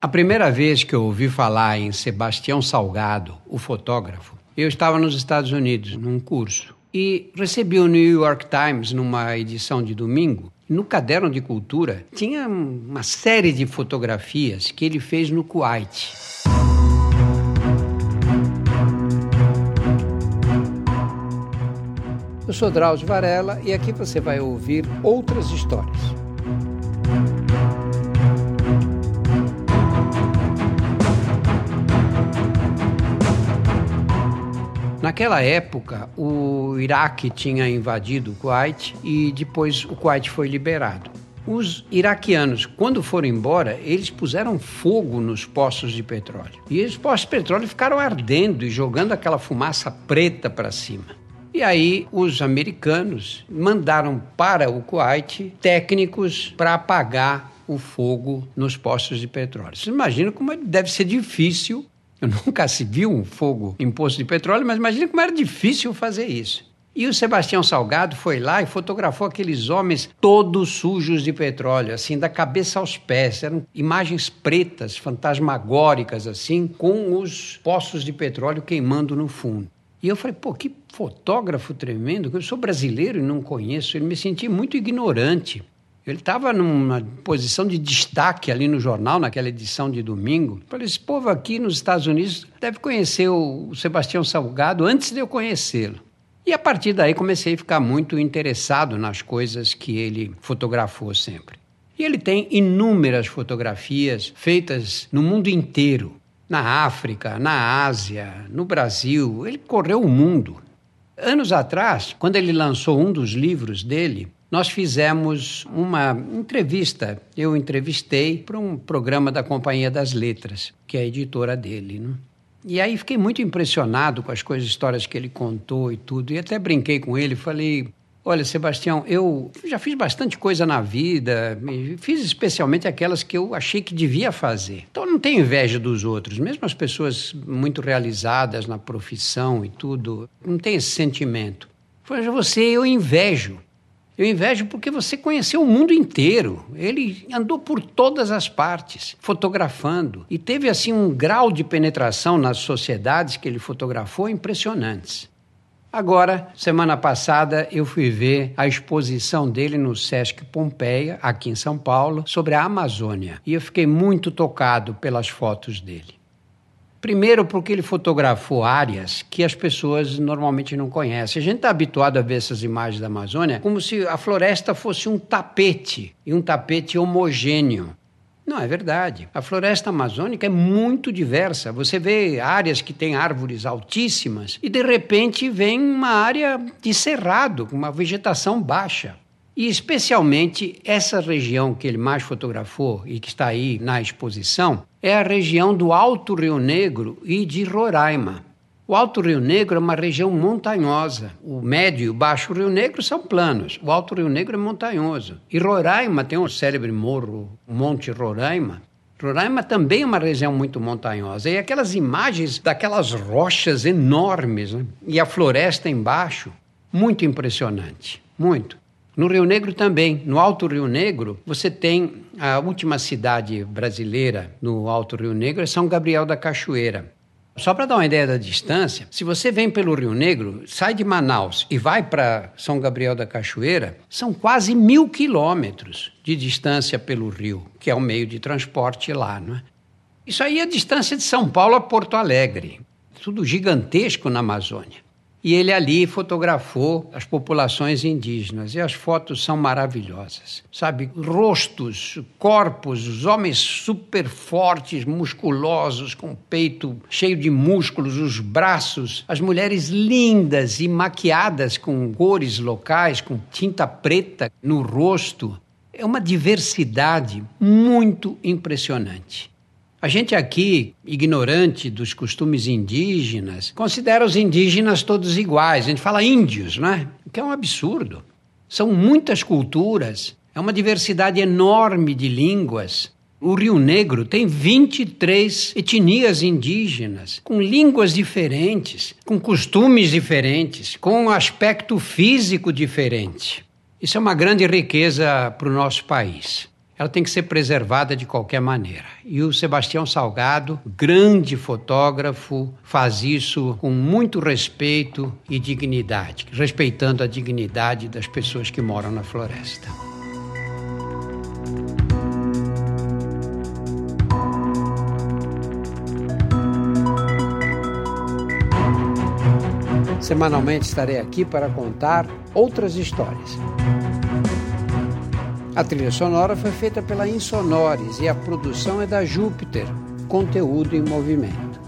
A primeira vez que eu ouvi falar em Sebastião Salgado, o fotógrafo, eu estava nos Estados Unidos num curso e recebi o New York Times numa edição de domingo. No caderno de cultura tinha uma série de fotografias que ele fez no Kuwait. Eu sou Drauzio Varela e aqui você vai ouvir outras histórias. Naquela época, o Iraque tinha invadido o Kuwait e depois o Kuwait foi liberado. Os iraquianos, quando foram embora, eles puseram fogo nos poços de petróleo. E os poços de petróleo ficaram ardendo e jogando aquela fumaça preta para cima. E aí os americanos mandaram para o Kuwait técnicos para apagar o fogo nos poços de petróleo. Você imagina como deve ser difícil nunca se viu um fogo em poço de petróleo, mas imagina como era difícil fazer isso. E o Sebastião Salgado foi lá e fotografou aqueles homens todos sujos de petróleo, assim, da cabeça aos pés. Eram imagens pretas, fantasmagóricas, assim, com os poços de petróleo queimando no fundo. E eu falei, pô, que fotógrafo tremendo, eu sou brasileiro e não conheço. Ele me senti muito ignorante. Ele estava numa posição de destaque ali no jornal, naquela edição de domingo. Falei, esse povo aqui nos Estados Unidos deve conhecer o Sebastião Salgado antes de eu conhecê-lo. E a partir daí comecei a ficar muito interessado nas coisas que ele fotografou sempre. E ele tem inúmeras fotografias feitas no mundo inteiro, na África, na Ásia, no Brasil. Ele correu o mundo. Anos atrás, quando ele lançou um dos livros dele, nós fizemos uma entrevista. Eu entrevistei para um programa da Companhia das Letras, que é a editora dele. Né? E aí fiquei muito impressionado com as coisas, histórias que ele contou e tudo. E até brinquei com ele, falei: Olha, Sebastião, eu já fiz bastante coisa na vida, fiz especialmente aquelas que eu achei que devia fazer. Então não tenho inveja dos outros, mesmo as pessoas muito realizadas na profissão e tudo, não tem esse sentimento. Falei, você eu invejo. Eu invejo porque você conheceu o mundo inteiro. Ele andou por todas as partes, fotografando. E teve, assim, um grau de penetração nas sociedades que ele fotografou impressionantes. Agora, semana passada, eu fui ver a exposição dele no Sesc Pompeia, aqui em São Paulo, sobre a Amazônia. E eu fiquei muito tocado pelas fotos dele. Primeiro, porque ele fotografou áreas que as pessoas normalmente não conhecem. A gente está habituado a ver essas imagens da Amazônia como se a floresta fosse um tapete, e um tapete homogêneo. Não é verdade. A floresta amazônica é muito diversa. Você vê áreas que têm árvores altíssimas e de repente vem uma área de cerrado, com uma vegetação baixa. E especialmente essa região que ele mais fotografou e que está aí na exposição é a região do Alto Rio Negro e de Roraima. O Alto Rio Negro é uma região montanhosa. O Médio e o Baixo Rio Negro são planos. O Alto Rio Negro é montanhoso. E Roraima tem um célebre morro, Monte Roraima. Roraima também é uma região muito montanhosa. E aquelas imagens daquelas rochas enormes né? e a floresta embaixo, muito impressionante. Muito. No Rio Negro também, no Alto Rio Negro, você tem a última cidade brasileira no Alto Rio Negro, é São Gabriel da Cachoeira. Só para dar uma ideia da distância, se você vem pelo Rio Negro, sai de Manaus e vai para São Gabriel da Cachoeira, são quase mil quilômetros de distância pelo rio, que é o meio de transporte lá. Não é? Isso aí é a distância de São Paulo a Porto Alegre. Tudo gigantesco na Amazônia. E ele ali fotografou as populações indígenas e as fotos são maravilhosas. Sabe, rostos, corpos, os homens super fortes, musculosos, com peito cheio de músculos, os braços, as mulheres lindas e maquiadas com cores locais, com tinta preta no rosto. É uma diversidade muito impressionante. A gente aqui, ignorante dos costumes indígenas, considera os indígenas todos iguais. A gente fala índios, não é? O que é um absurdo. São muitas culturas, é uma diversidade enorme de línguas. O Rio Negro tem 23 etnias indígenas, com línguas diferentes, com costumes diferentes, com um aspecto físico diferente. Isso é uma grande riqueza para o nosso país. Ela tem que ser preservada de qualquer maneira. E o Sebastião Salgado, grande fotógrafo, faz isso com muito respeito e dignidade, respeitando a dignidade das pessoas que moram na floresta. Semanalmente estarei aqui para contar outras histórias. A trilha sonora foi feita pela Insonores e a produção é da Júpiter, conteúdo em movimento.